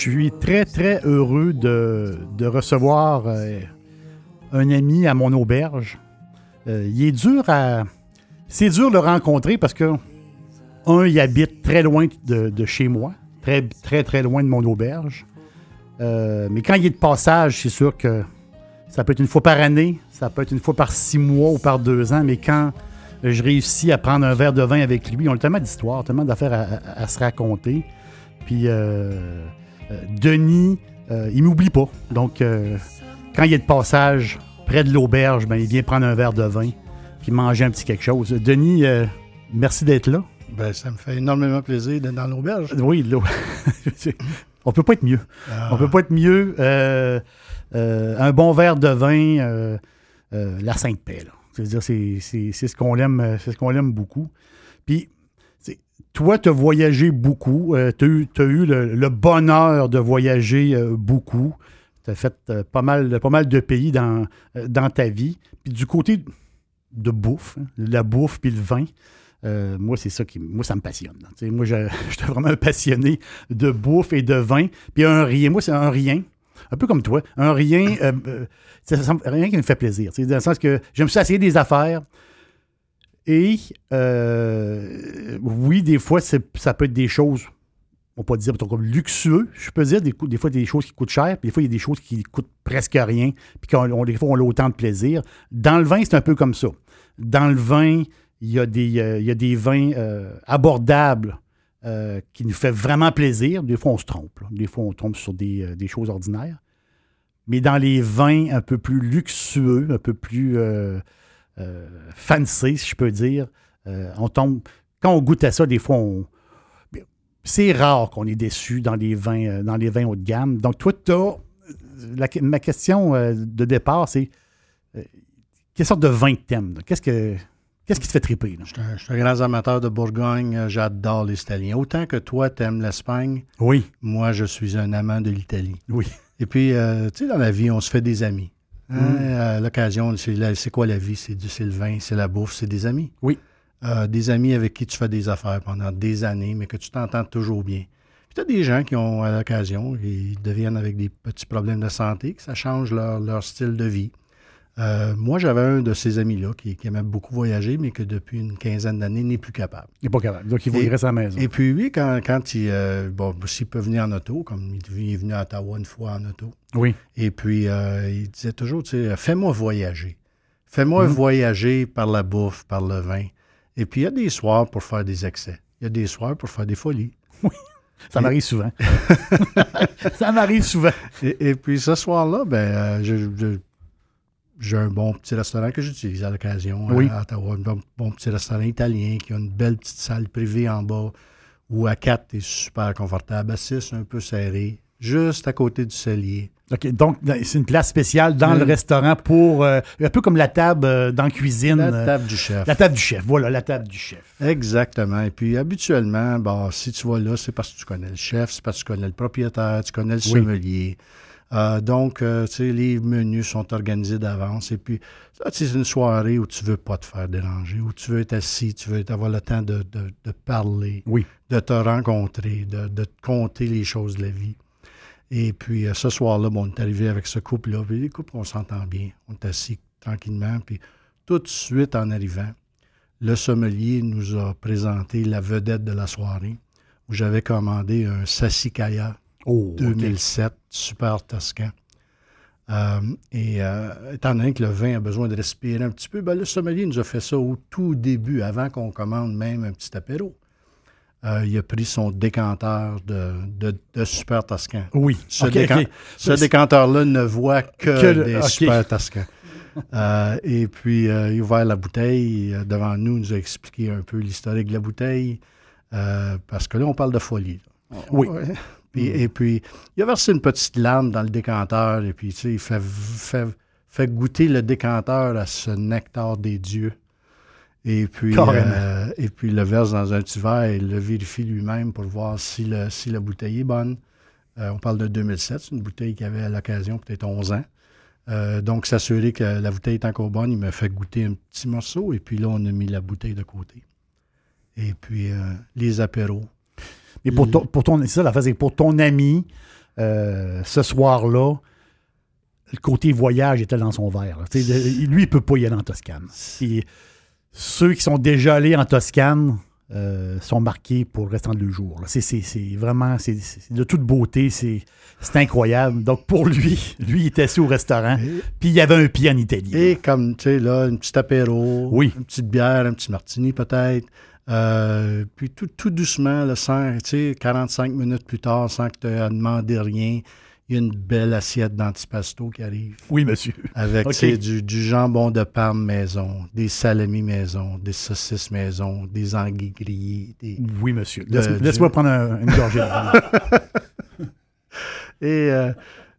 Suis très, très heureux de, de recevoir euh, un ami à mon auberge. Euh, il est dur à. C'est dur de le rencontrer parce que, un, il habite très loin de, de chez moi, très, très, très loin de mon auberge. Euh, mais quand il est de passage, c'est sûr que ça peut être une fois par année, ça peut être une fois par six mois ou par deux ans, mais quand je réussis à prendre un verre de vin avec lui, on a tellement d'histoires, tellement d'affaires à, à, se raconter. Puis euh, Denis, euh, il m'oublie pas. Donc, euh, quand il est de passage près de l'auberge, ben, il vient prendre un verre de vin puis manger un petit quelque chose. Denis, merci d'être là. Ben, ça me fait énormément plaisir d'être dans l'auberge. Oui, là. On peut pas être mieux. Ah. On peut pas être mieux. un bon verre de vin, la Sainte Paix. C'est-à-dire, c'est ce qu'on aime, c'est ce qu'on aime beaucoup. Puis, toi, tu as voyagé beaucoup. Euh, tu as eu, le, bonheur de voyager euh, beaucoup. Tu as fait euh, pas, mal, pas mal de pays dans, dans ta vie. Puis du côté de bouffe, hein, la bouffe puis le vin, moi, c'est ça qui moi, ça me passionne. moi, je, suis vraiment un passionné de bouffe et de vin. Puis un rien, moi, c'est un rien. Un peu comme toi. Un rien, rien qui me fait plaisir. Dans le sens que j'aime ça essayer des affaires. Et euh, oui, des fois, ça peut être des choses, on peut dire comme luxueux. Je peux dire des, des, fois des choses qui coûtent cher, puis des fois, il y a des choses qui coûtent presque rien, puis des fois, on a autant de plaisir. Dans le vin, c'est un peu comme ça. Dans le vin, il y a des, euh, vins euh, abordables qui nous fait vraiment plaisir. Des fois, on se trompe. Des fois, on tombe sur des, choses ordinaires. Mais dans les vins un peu plus luxueux, un peu plus euh, fancy, si je peux dire. Euh, on tombe, quand on goûte à ça, des fois, on, c'est rare qu'on est déçu dans les vins, euh, dans les vins haut de gamme. Donc, toi, as, ma question de départ, c'est quelle sorte de vin que t'aimes? Qu'est-ce que Qu'est-ce qui te fait triper? Je suis, un, grand amateur de Bourgogne. J'adore les Italiens. Autant que toi, tu aimes l'Espagne. Oui. Moi, je suis un amant de l'Italie. Oui. Et puis, tu sais, dans la vie, on se fait des amis. Hein, à l'occasion, c'est quoi la vie? C'est le vin, c'est la bouffe, c'est des amis. Oui. Euh, des amis avec qui tu fais des affaires pendant des années, mais que tu t'entends toujours bien. Puis tu as des gens qui ont, à l'occasion, ils deviennent avec des petits problèmes de santé, que ça change leur, leur style de vie. Euh, moi, j'avais un de ces amis-là qui, aimait beaucoup voyager, mais que depuis une quinzaine d'années n'est plus capable. Il n'est pas capable. Donc, il à la maison. Et puis, lui, quand, quand il. Euh, bon, s'il peut venir en auto, comme il est venu à Ottawa une fois en auto. Oui. Et puis, euh, il disait toujours, tu sais, fais-moi voyager. Fais-moi mhm. voyager par la bouffe, par le vin. Et puis, il y a des soirs pour faire des excès. Il y a des soirs pour faire des folies. Oui. Ça m'arrive souvent. ça m'arrive souvent. Et, puis ce soir-là, ben, je, j'ai un bon petit restaurant que j'utilise à l'occasion oui. à Ottawa. Un bon, petit restaurant italien qui a une belle petite salle privée en bas où à 4, tu super confortable. À 6, un peu serré, juste à côté du cellier. OK, donc c'est une place spéciale dans le restaurant pour, euh, un peu comme la table euh, dans la cuisine. La euh, table du chef. La table du chef, voilà, la table du chef. Exactement. Et puis habituellement, bah, si tu vas là, c'est parce que tu connais le chef, c'est parce que tu connais le propriétaire, tu connais le sommelier. Euh, donc, euh, tu sais, les menus sont organisés d'avance. Et puis, c'est une soirée où tu veux pas te faire déranger, où tu veux être assis, tu veux avoir le temps de, parler, oui. de te rencontrer, de, te compter les choses de la vie. Et puis, euh, ce soir-là, bon, on est arrivé avec ce couple-là. Puis, les couples, on s'entend bien. On est assis tranquillement. Puis, tout de suite, en arrivant, le sommelier nous a présenté la vedette de la soirée. où j'avais commandé un Sassicaia Oh, OK. 2007, super toscan. Euh, et euh, étant donné que le vin a besoin de respirer un petit peu, ben, le sommelier nous a fait ça au tout début, avant qu'on commande même un petit apéro. Euh, il a pris son décanteur de, de- de super toscan. Oui. Ce, décan- décanteur-là ne voit que, Que le- des super toscans. Euh, et puis, euh, il a ouvert la bouteille devant nous, il nous a expliqué un peu l'historique de la bouteille, parce que là, on parle de folie. là. Oui. Puis- Et puis, il a versé une petite larme dans le décanteur, et puis, tu sais, il fait, fait, fait goûter le décanteur à ce nectar des dieux. Et puis, euh, et puis, il le verse dans un petit verre et il le vérifie lui-même pour voir si, le, si la bouteille est bonne. Euh, on parle de 2007, c'est une bouteille qui avait à l'occasion peut-être 11 ans. Euh, donc, s'assurer que la bouteille est encore bonne, il me fait goûter un petit morceau et puis là, on a mis la bouteille de côté. Et puis, les apéros. Mais pour ton, pour ton, c'est ça la phase, c'est pour ton ami, euh, ce soir-là, le côté voyage était dans son verre. lui, il peut pas y aller en Toscane. Ceux qui sont déjà allés en Toscane euh, sont marqués pour le restant de leur jour. là. C'est, c'est- c'est vraiment, c'est, c'est de toute beauté, c'est, c'est incroyable. Donc pour lui, lui, il était assis au restaurant, puis il y avait un pied en Italie. et comme, tu sais, là, une petite apéro, Oui. une petite bière, un petit martini peut-être. Euh, puis tout, tout doucement, tu sais, 45 minutes plus tard, sans que tu aies demandé rien, il y a une belle assiette d'antipasto qui arrive. Oui, monsieur. Avec du, du jambon de Parme maison, des salamis maison, des saucisses maison, des anguilles grillées. des- Oui, monsieur. Du- Laisse-moi prendre un- une gorgée. Et euh,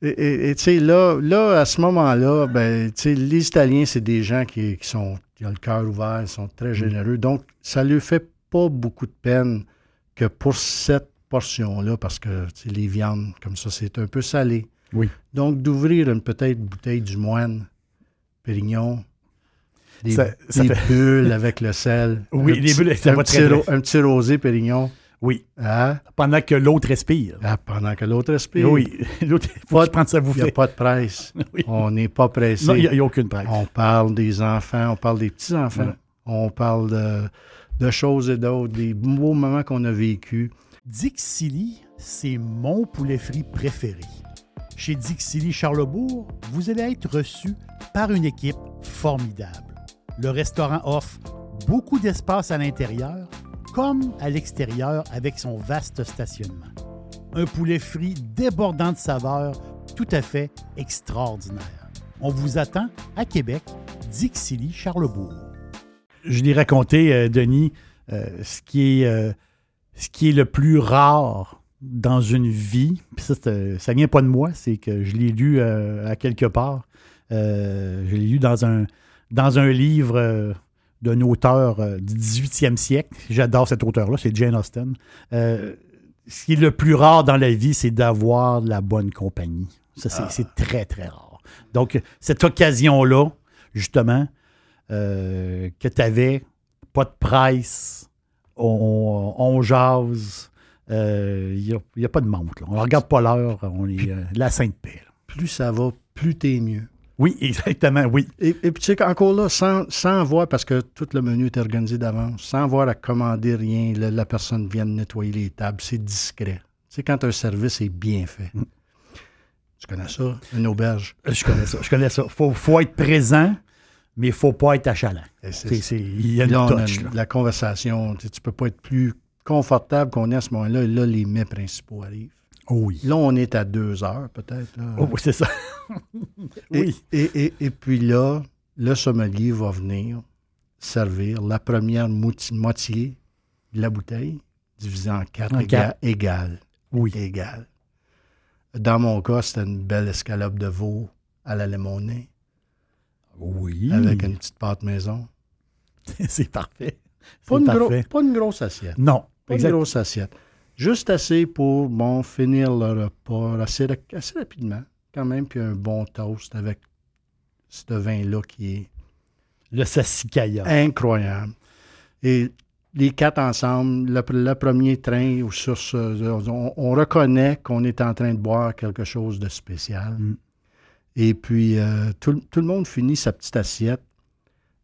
et- tu sais, là, là, à ce moment-là, ben, les Italiens, c'est des gens qui, qui sont, qui ont le cœur ouvert, ils sont très généreux. Donc, ça ne lui fait pas beaucoup de peine que pour cette portion-là, parce que les viandes, comme ça, c'est un peu salé. Oui. Donc, d'ouvrir une peut-être bouteille du moine, Pérignon, des, Ça- ça des fait- bulles avec le sel. Oui, un les petit- bulles, ça un va petit, très un petit rosé Pérignon. Oui. Hein? Pendant que l'autre respire. Ah, pendant que l'autre respire. Oui. L'autre, il faut Pas Il n'y a pas de presse. Oui. On n'est pas pressé. Non, il n'y a, aucune presse. On parle des enfants, on parle des petits-enfants. On parle de, de choses et d'autres, des beaux moments qu'on a vécus. Dixili, c'est mon poulet frit préféré. Chez Dixili Charlebourg, vous allez être reçu par une équipe formidable. Le restaurant offre beaucoup d'espace à l'intérieur comme à l'extérieur avec son vaste stationnement. Un poulet frit débordant de saveurs tout à fait extraordinaire. On vous attend à Québec, Dixili Charlebourg. Je l'ai raconté, euh, Denis, euh, ce qui est euh, ce qui est le plus rare dans une vie, ça, ça vient pas de moi, c'est que je l'ai lu à quelque part. Je l'ai lu dans un, livre d'un auteur euh, du 18e siècle. J'adore cet auteur-là, c'est Jane Austen. Euh, ce qui est le plus rare dans la vie, c'est d'avoir de la bonne compagnie. Ça, c'est c'est très, très rare. Donc, cette occasion-là, justement, euh, que tu avais, pas de presse, on, on jase, il n'y a, pas de montre. là. On ne regarde pas l'heure, on est euh, la sainte paix. là. Plus ça va, plus t'es mieux. Oui, exactement, oui. Et, et puis, tu sais, encore là, sans, sans avoir, parce que tout le menu est organisé d'avance, sans avoir à commander rien, la, la personne vient de nettoyer les tables, c'est discret. Tu sais, quand un service est bien fait. Mm. Tu connais ça, une auberge? Je connais ça. Je connais ça. Faut, faut être présent, mais il ne faut pas être achalant. Il y a une Là, a là. la conversation, tu ne peux pas être plus confortable qu'on est à ce moment-là. Et là, les mets principaux arrivent. Oh oui. Là, on est à deux heures, peut-être. Oh oui, c'est ça. Et- oui. Et, et- et puis là, le sommelier va venir servir la première moitié de la bouteille, divisée en quatre, En éga- quatre. égales. Oui. Égales. Dans mon cas, c'était une belle escalope de veau à la limonée, Oui. avec une petite pâte maison. c'est parfait. Pas une, gros- parfait. pas une grosse assiette. Non. Pas Exact. une grosse assiette. Juste assez pour, bon, finir le repas assez, assez rapidement, quand même, puis un bon toast avec ce vin-là qui est Le sassicaia. incroyable. Et les quatre ensemble, le, le premier train, ou sur ce, on, on reconnaît qu'on est en train de boire quelque chose de spécial. Mm. Et puis, euh, tout, le- tout le monde finit sa petite assiette.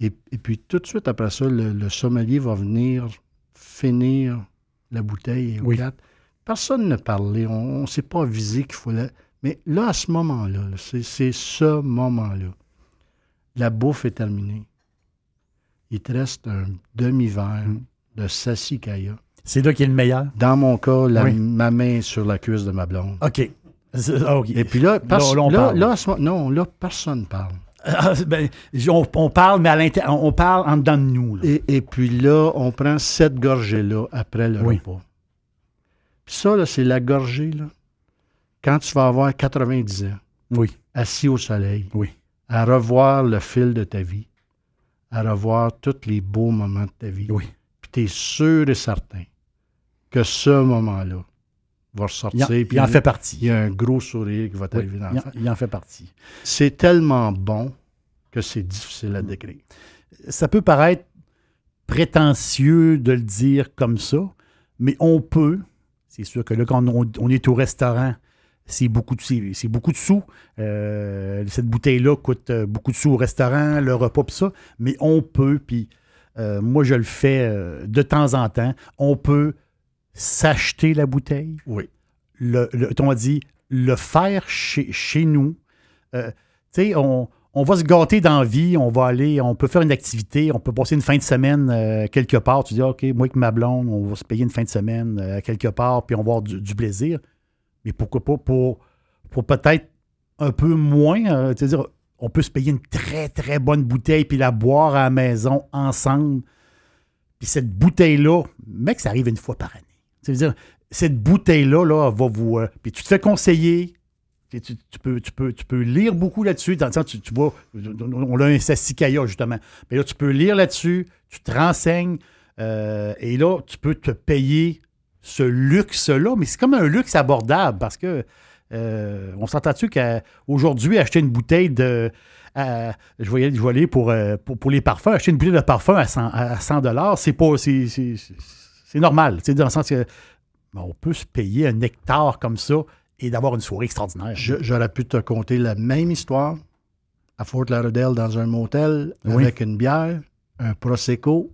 Et, et puis, tout de suite après ça, le, le sommelier va venir finir la bouteille aux Oui. quatre. Personne ne parlait. On ne s'est pas avisé qu'il fallait. Mais là, à ce moment-là, là, c'est ce moment-là. La bouffe est terminée. Il te reste un demi-verre Mm. de Sassicaia. C'est là qui est le meilleur? Dans mon cas, la- Oui. ma main sur la cuisse de ma blonde. OK. Ah. Et puis là, non, là, personne ne parle. Ah, ben, on, on parle, mais à l'intérieur, on parle en dedans de nous. là. Et, et puis là, on prend cette gorgée-là après le Oui. repas. Puis ça, là, c'est la gorgée, là, quand tu vas avoir 90 ans, Oui, assis au soleil, oui. à revoir le fil de ta vie, à revoir tous les beaux moments de ta vie. Oui. Puis tu es sûr et certain que ce moment-là va Il en, puis il en fait partie. il y a un gros sourire qui va Oui, t'arriver dans il, la en, face. il en fait partie. C'est tellement bon que c'est difficile Mm. à décrire. Ça peut paraître prétentieux de le dire comme ça, mais on peut. C'est sûr que là, quand on, on est au restaurant, c'est beaucoup de, beaucoup de sous. Euh, cette bouteille-là coûte euh, beaucoup de sous au restaurant, le repas, puis ça. Mais on peut, puis euh, moi, je le fais euh, de temps en temps, on peut s'acheter la bouteille, Oui. le, le- on dit, le faire chez, chez nous. Euh, tu sais, on, on va se gâter dans la vie, on va aller, on peut faire une activité, on peut passer une fin de semaine euh, quelque part. Tu dis, OK, moi avec ma blonde, on va se payer une fin de semaine euh, quelque part, puis on va avoir du, du plaisir. Mais pourquoi pas pour, pour peut-être un peu moins, euh, tu sais, dire, on peut se payer une très, très bonne bouteille, puis la boire à la maison ensemble. Puis cette bouteille-là, mec, ça arrive une fois par année. Tu veux dire, cette bouteille-là, là, va vous. euh, puis tu te fais conseiller. Tu, peux, tu, peux, tu peux lire beaucoup là-dessus. Tu, tu vois, on a un Sassicaia, justement. Mais là, tu peux lire là-dessus, tu te renseignes, euh, et là, tu peux te payer ce luxe-là. Mais c'est comme un luxe abordable parce que euh, on s'entend-tu qu'aujourd'hui, acheter une bouteille de. je vais je vais aller pour, pour, pour les parfums, acheter une bouteille de parfum à 100 à 100 c'est pas. C'est normal. Dans le sens que ben, on peut se payer un nectar comme ça et d'avoir une soirée extraordinaire. J'aurais pu te conter la même histoire à Fort Lauderdale dans un motel Oui. avec une bière, un Prosecco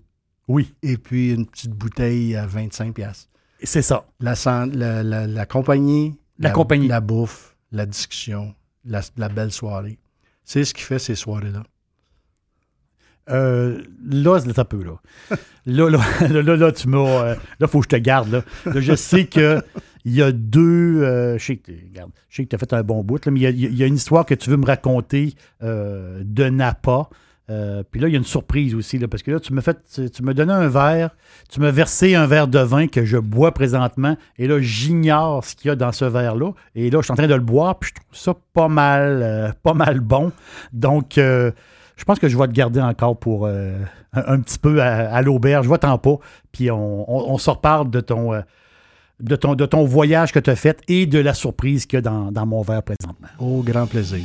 Oui, et puis une petite bouteille à 25 pièces. c'est ça. La, san- la, la- la compagnie, La compagnie. la bouffe, la discussion, la, la belle soirée. C'est ce qui fait ces soirées-là. Euh, là, c'est un peu, là. Là, là, là, là, là, tu m'as. euh, là, faut que je te garde, là. Là, je sais que il y a deux. euh, je sais que tu as fait un bon bout, là, mais il y a- il y, a une histoire que tu veux me raconter euh, de Napa. Euh, puis là, il y a une surprise aussi, là, parce que là, tu m'as fait, tu, tu m'as donné un verre, tu m'as versé un verre de vin que je bois présentement, et là, j'ignore ce qu'il y a dans ce verre-là, et là, je suis en train de le boire, puis je trouve ça pas mal, pas mal bon. Donc, je pense que je vais te garder encore pour euh, un, petit peu à, l'auberge. Je t'en pas. Puis on, on- se reparle de ton, euh, de ton, de ton voyage que tu as fait et de la surprise qu'il y a dans, dans mon verre présentement. Au grand plaisir.